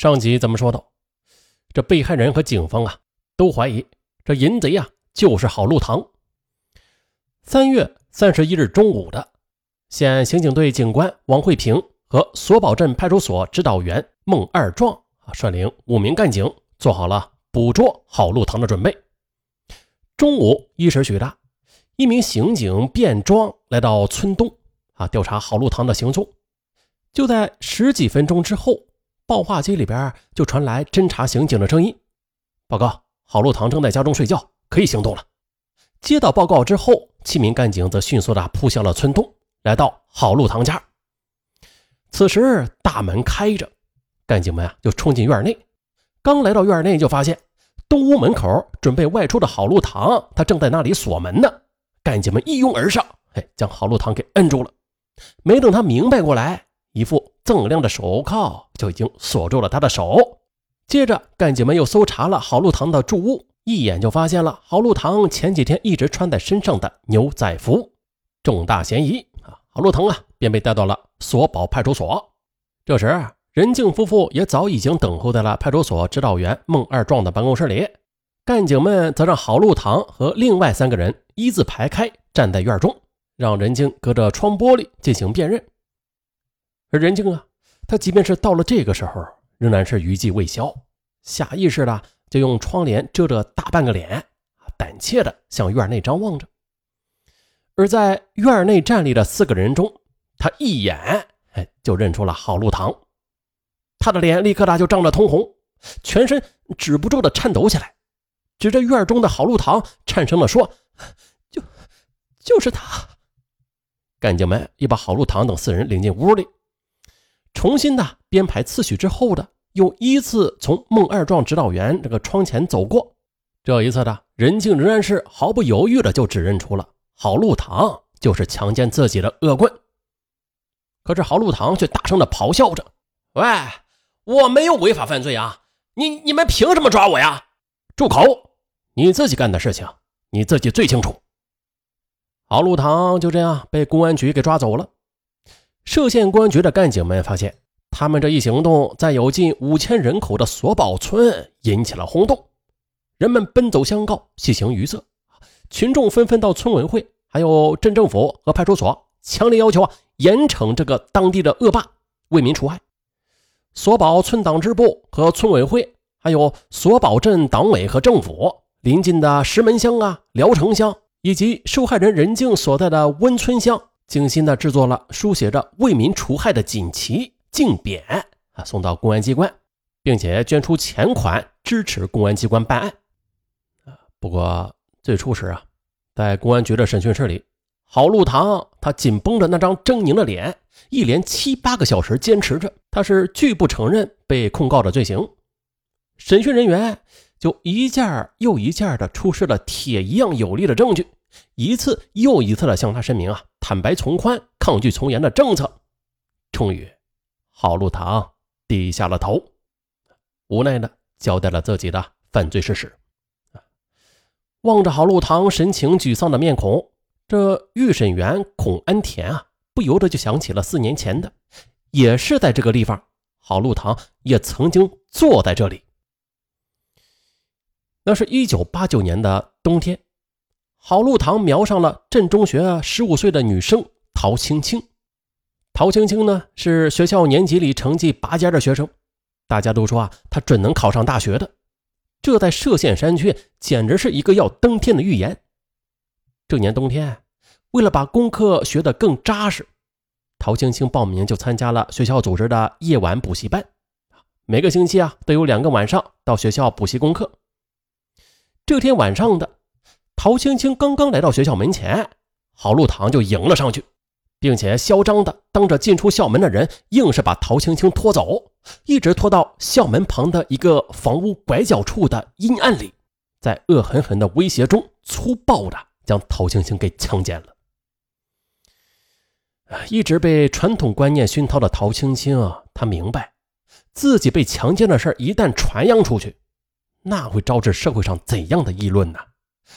上集咱们说到，这被害人和警方啊都怀疑这淫贼啊就是郝路堂。三月三十一日中午的，县刑警队警官王慧平和索宝镇派出所指导员孟二壮啊率领五名干警做好了捕捉郝路堂的准备。中午一时许的，一名刑警便装来到村东啊调查郝路堂的行踪。就在十几分钟之后。报话机里边就传来侦查刑警的声音：“报告，郝路堂正在家中睡觉，可以行动了。”接到报告之后，七名干警则迅速的扑向了村东，来到郝路堂家。此时大门开着，干警们啊就冲进院内。刚来到院内，就发现东屋门口准备外出的郝路堂，他正在那里锁门呢。干警们一拥而上，嘿，将郝路堂给摁住了。没等他明白过来。一副锃亮的手铐就已经锁住了他的手。接着，干警们又搜查了郝路堂的住屋，一眼就发现了郝路堂前几天一直穿在身上的牛仔服，重大嫌疑啊！郝路堂啊，便被带到了索宝派出所。这时，任静夫妇也早已经等候在了派出所指导员孟二壮的办公室里。干警们则让郝路堂和另外三个人一字排开站在院中，让任静隔着窗玻璃进行辨认。而任静啊，他即便是到了这个时候，仍然是余悸未消，下意识的就用窗帘遮着大半个脸，胆怯的向院内张望着。而在院内站立的四个人中，他一眼哎就认出了郝路堂，他的脸立刻的就涨得通红，全身止不住的颤抖起来，指着院中的郝路堂，颤声的说：“就就是他。”干警们也把郝路堂等四人领进屋里。重新的编排次序之后的，又依次从孟二壮指导员这个窗前走过。这一次的任静仍然是毫不犹豫的就指认出了郝路堂就是强奸自己的恶棍。可是郝路堂却大声的咆哮着：“喂，我没有违法犯罪啊！你你们凭什么抓我呀？住口！你自己干的事情你自己最清楚。”郝路堂就这样被公安局给抓走了。歙县公安局的干警们发现，他们这一行动在有近五千人口的索宝村引起了轰动，人们奔走相告，喜形于色。群众纷纷到村委会、还有镇政府和派出所，强烈要求啊严惩这个当地的恶霸，为民除害。索宝村党支部和村委会，还有索宝镇党委和政府，临近的石门乡啊、聊城乡，以及受害人任静所在的温村乡。精心的制作了书写着“为民除害”的锦旗、镜匾啊，送到公安机关，并且捐出钱款支持公安机关办案。不过最初时啊，在公安局的审讯室里，郝路堂他紧绷着那张狰狞的脸，一连七八个小时坚持着，他是拒不承认被控告的罪行。审讯人员就一件又一件的出示了铁一样有力的证据。一次又一次的向他申明啊，坦白从宽、抗拒从严的政策。终于，郝路堂低下了头，无奈的交代了自己的犯罪事实。望着郝路堂神情沮丧的面孔，这预审员孔安田啊，不由得就想起了四年前的，也是在这个地方，郝路堂也曾经坐在这里。那是一九八九年的冬天。郝路堂瞄上了镇中学十五岁的女生陶青青。陶青青呢是学校年级里成绩拔尖的学生，大家都说啊，她准能考上大学的。这在歙县山区简直是一个要登天的预言。这年冬天，为了把功课学得更扎实，陶青青报名就参加了学校组织的夜晚补习班。每个星期啊都有两个晚上到学校补习功课。这天晚上的。陶青青刚刚来到学校门前，郝路堂就迎了上去，并且嚣张的当着进出校门的人，硬是把陶青青拖走，一直拖到校门旁的一个房屋拐角处的阴暗里，在恶狠狠的威胁中，粗暴的将陶青青给强奸了。一直被传统观念熏陶的陶青青啊，他明白，自己被强奸的事一旦传扬出去，那会招致社会上怎样的议论呢？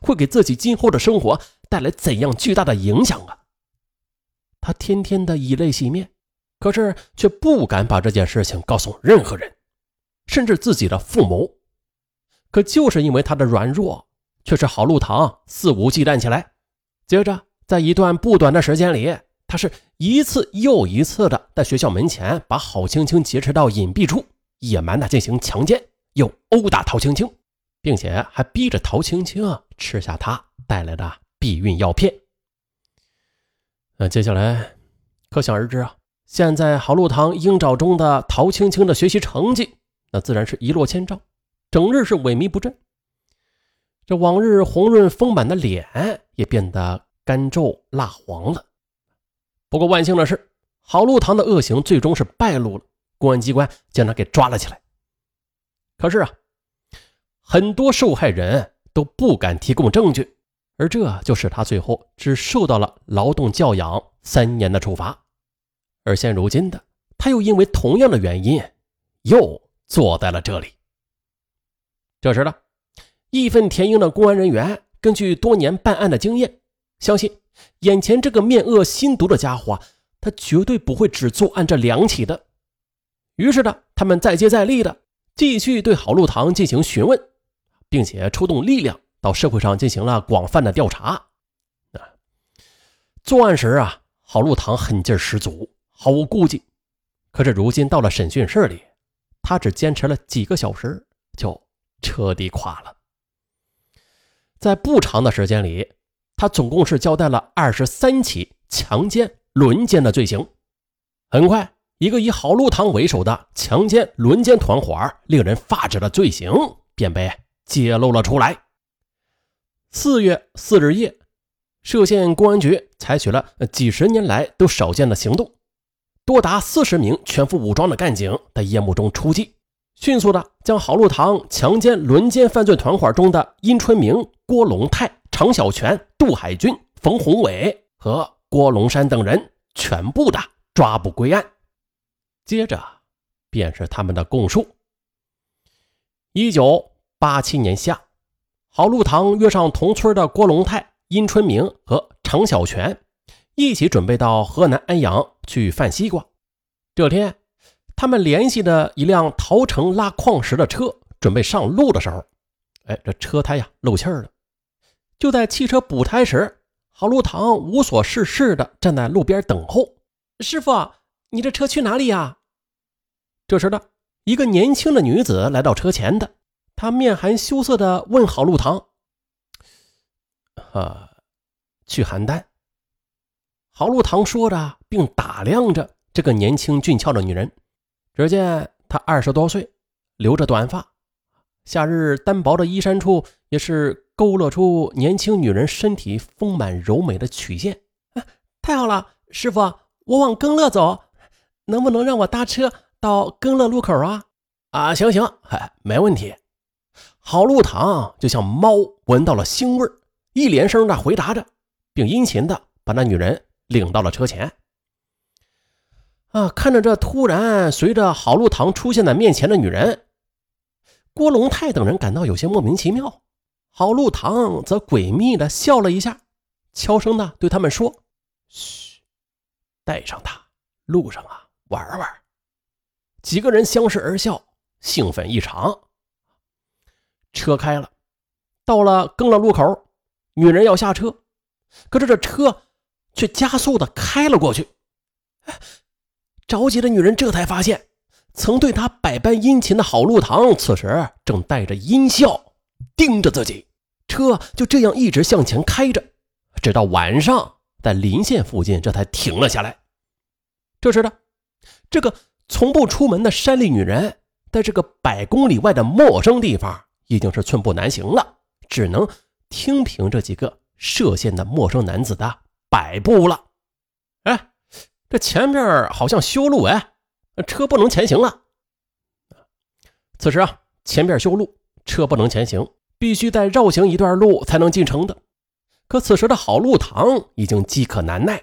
会给自己今后的生活带来怎样巨大的影响啊！他天天的以泪洗面，可是却不敢把这件事情告诉任何人。甚至自己的父母。可就是因为他的软弱，却是郝路堂肆无忌惮起来。接着，在一段不短的时间里，他是一次又一次的在学校门前把郝青青劫持到隐蔽处，野蛮的进行强奸，又殴打陶青青，并且还逼着陶青青啊吃下他带来的避孕药片。那接下来，可想而知啊，现在郝路堂鹰爪中的陶青青的学习成绩，那自然是一落千丈，整日是萎靡不振。这往日红润丰满的脸也变得干皱蜡黄了。不过万幸的是，郝路堂的恶行最终是败露了，公安机关将他给抓了起来。可是啊，很多受害人都不敢提供证据，而这就使他最后只受到了劳动教养三年的处罚。而现如今的他，又因为同样的原因，又坐在了这里。这时呢，义愤填膺的公安人员根据多年办案的经验，相信。眼前这个面恶心毒的家伙，他绝对不会只作案这两起的。于是呢，他们再接再厉的继续对郝路堂进行询问，并且出动力量到社会上进行了广泛的调查。啊，作案时啊，郝路堂狠劲十足，毫无顾忌。可是如今到了审讯室里，他只坚持了几个小时，就彻底垮了。在不长的时间里。他总共是交代了二十三起强奸、轮奸的罪行。很快，一个以郝路堂为首的强奸、轮奸团伙令人发指的罪行便被揭露了出来。四月四日夜，歙县公安局采取了几十年来都少见的行动，多达四十名全副武装的干警在夜幕中出击，迅速的将郝路堂强奸、轮奸犯罪团伙中的殷春明、郭龙泰。常小泉、杜海军、冯宏伟和郭龙山等人全部的抓捕归案。接着便是他们的供述。一九八七年夏，郝路堂约上同村的郭龙泰、殷春明和常小泉，一起准备到河南安阳去贩西瓜。这天，他们联系的一辆陶城拉矿石的车准备上路的时候，哎，这车胎呀漏气儿了。就在汽车补胎时，郝路堂无所事事的站在路边等候。师傅，你这车去哪里呀？这时呢，一个年轻的女子来到车前的，他面含羞涩的问郝路堂：“啊，去邯郸。”郝路堂说着，并打量着这个年轻俊俏的女人。只见她二十多岁，留着短发，夏日单薄的衣衫处也是。勾勒出年轻女人身体丰满柔美的曲线，太好了，师傅，我往更乐走，能不能让我搭车到更乐路口啊？啊，行行，没问题。郝路堂就像猫闻到了腥味一连声的回答着，并殷勤的把那女人领到了车前。啊，看着这突然随着郝路堂出现在面前的女人，郭龙泰等人感到有些莫名其妙。郝路堂则诡秘的笑了一下，悄声的对他们说：“嘘，带上他，路上啊玩玩。”几个人相视而笑，兴奋异常。车开了，到了更了路口，女人要下车，可是这车却加速的开了过去。着急的女人这才发现，曾对她百般殷勤的郝路堂，此时正带着阴笑盯着自己。车就这样一直向前开着，直到晚上，在临县附近，这才停了下来。这时呢，这个从不出门的山里女人，在这个百公里外的陌生地方，已经是寸步难行了，只能听凭这几个涉县的陌生男子的摆布了。哎，这前面好像修路，哎，车不能前行了。此时啊，前边修路，车不能前行。必须再绕行一段路才能进城的。可此时的郝路堂已经饥渴难耐，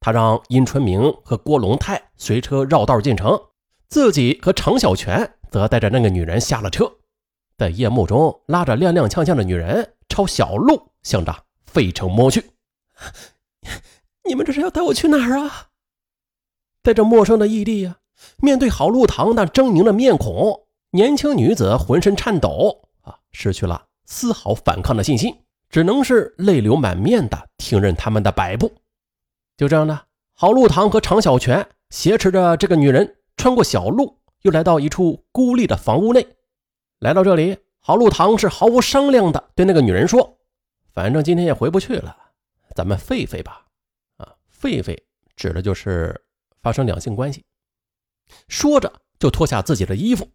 他让殷春明和郭龙泰随车绕道进城，自己和常小泉则带着那个女人下了车，在夜幕中拉着踉踉跄跄的女人朝小路向着费城摸去。你们这是要带我去哪儿啊？在这陌生的异地呀，面对郝路堂那狰狞的面孔，年轻女子浑身颤抖啊，失去了丝毫反抗的信心，只能是泪流满面的听任他们的摆布。就这样呢，郝路堂和常小泉挟持着这个女人，穿过小路，又来到一处孤立的房屋内。来到这里，郝路堂是毫无商量的对那个女人说：“反正今天也回不去了，咱们废废吧。”啊，废废指的就是发生两性关系。说着就脱下自己的衣服，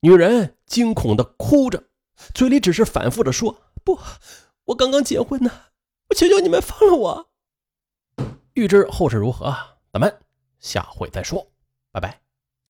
女人惊恐的哭着，嘴里只是反复的说：“不，我刚刚结婚呢，我求求你们放了我。”欲知后事如何，咱们下回再说。拜拜。